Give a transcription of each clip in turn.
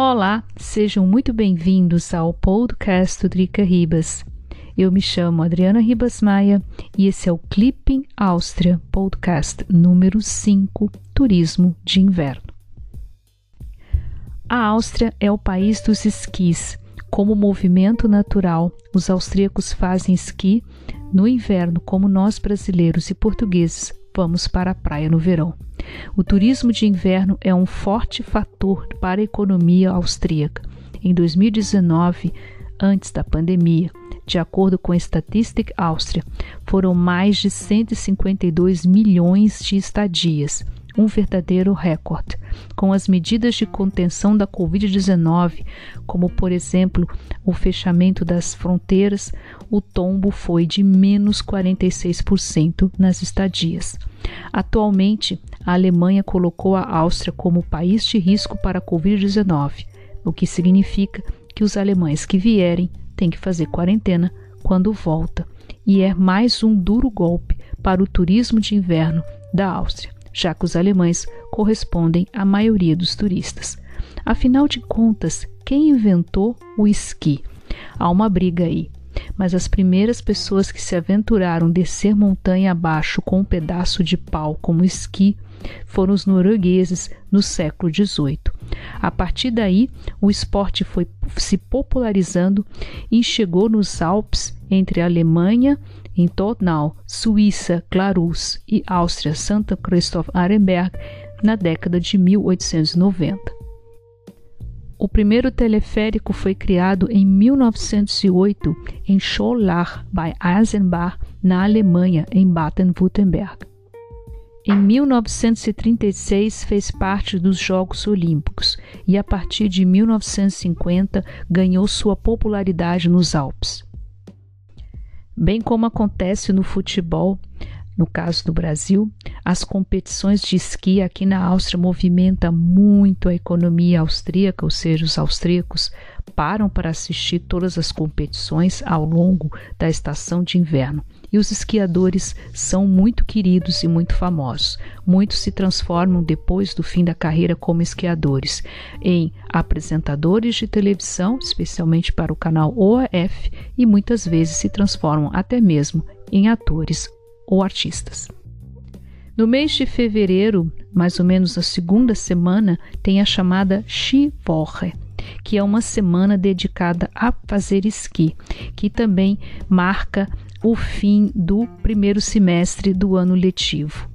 Olá, sejam muito bem-vindos ao podcast do Drica Ribas. Eu me chamo Adriana Ribas Maia e esse é o Clipping Áustria Podcast número 5 Turismo de Inverno. A Áustria é o país dos esquis. Como movimento natural, os austríacos fazem esqui no inverno, como nós brasileiros e portugueses vamos para a praia no verão. O turismo de inverno é um forte fator para a economia austríaca. Em 2019, antes da pandemia, de acordo com a Statistic Austria, foram mais de 152 milhões de estadias, um verdadeiro recorde. Com as medidas de contenção da Covid-19, como por exemplo o fechamento das fronteiras, o tombo foi de menos 46% nas estadias. Atualmente, a Alemanha colocou a Áustria como país de risco para a Covid-19, o que significa que os alemães que vierem tem que fazer quarentena quando volta, e é mais um duro golpe para o turismo de inverno da Áustria, já que os alemães correspondem à maioria dos turistas. Afinal de contas, quem inventou o esqui? Há uma briga aí. Mas as primeiras pessoas que se aventuraram descer montanha abaixo com um pedaço de pau como esqui foram os noruegueses no século XVIII. A partir daí, o esporte foi se popularizando e chegou nos Alpes entre a Alemanha, em Tornau, Suíça, Clarus e Áustria, Santa Christoph Arenberg, na década de 1890. O primeiro teleférico foi criado em 1908 em Schollach bei Eisenbach, na Alemanha, em Baden-Württemberg. Em 1936 fez parte dos Jogos Olímpicos e a partir de 1950 ganhou sua popularidade nos Alpes. Bem como acontece no futebol, no caso do Brasil, as competições de esqui aqui na Áustria movimentam muito a economia austríaca, ou seja, os austríacos param para assistir todas as competições ao longo da estação de inverno e os esquiadores são muito queridos e muito famosos. Muitos se transformam depois do fim da carreira como esquiadores em apresentadores de televisão, especialmente para o canal OAF, e muitas vezes se transformam até mesmo em atores ou artistas. No mês de fevereiro, mais ou menos na segunda semana, tem a chamada Skiwoche, que é uma semana dedicada a fazer esqui, que também marca o fim do primeiro semestre do ano letivo.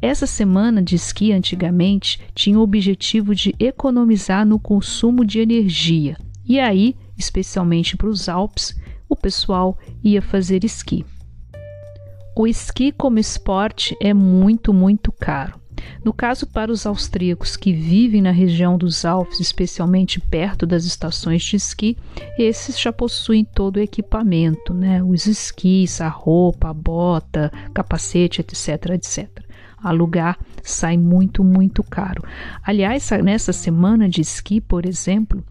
Essa semana de esqui antigamente tinha o objetivo de economizar no consumo de energia. E aí, especialmente para os Alpes, o pessoal ia fazer esqui. O esqui como esporte é muito, muito caro. No caso para os austríacos que vivem na região dos Alpes, especialmente perto das estações de esqui, esses já possuem todo o equipamento, né? Os esquis, a roupa, a bota, capacete, etc, etc alugar sai muito, muito caro. Aliás, nessa semana de esqui, por exemplo,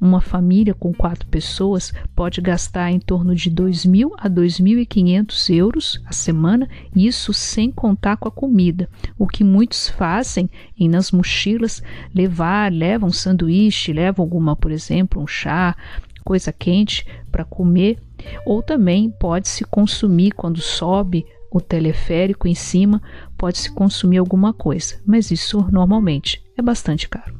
uma família com quatro pessoas pode gastar em torno de 2.000 a 2.500 euros a semana, isso sem contar com a comida. O que muitos fazem em nas mochilas levar, levam um sanduíche, levam alguma, por exemplo, um chá, coisa quente para comer, ou também pode se consumir quando sobe o teleférico em cima, pode-se consumir alguma coisa, mas isso normalmente é bastante caro.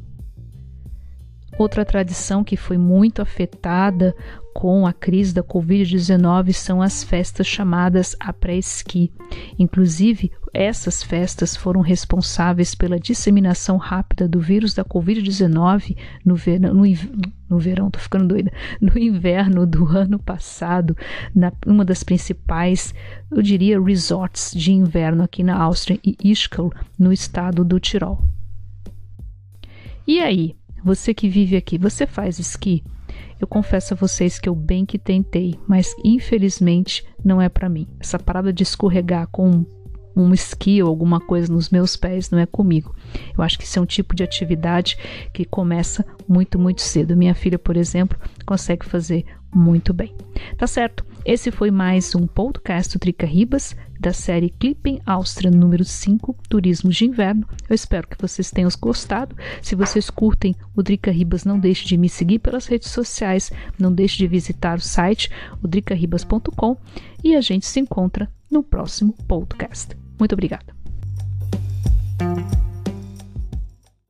Outra tradição que foi muito afetada com a crise da Covid-19 são as festas chamadas après-ski. Inclusive, essas festas foram responsáveis pela disseminação rápida do vírus da Covid-19 no verão, no, no verão, tô ficando doida, no inverno do ano passado, na uma das principais, eu diria, resorts de inverno aqui na Áustria e Ischgl, no estado do Tirol. E aí, você que vive aqui, você faz esqui? Eu confesso a vocês que eu bem que tentei, mas infelizmente não é para mim. Essa parada de escorregar com um esqui ou alguma coisa nos meus pés não é comigo. Eu acho que isso é um tipo de atividade que começa muito, muito cedo. Minha filha, por exemplo, consegue fazer muito bem. Tá certo? Esse foi mais um podcast do Drica Ribas, da série Clipping Áustria número 5, Turismo de Inverno. Eu espero que vocês tenham gostado. Se vocês curtem o Drica Ribas, não deixe de me seguir pelas redes sociais, não deixe de visitar o site, o dricaribas.com, e a gente se encontra no próximo podcast. Muito obrigada.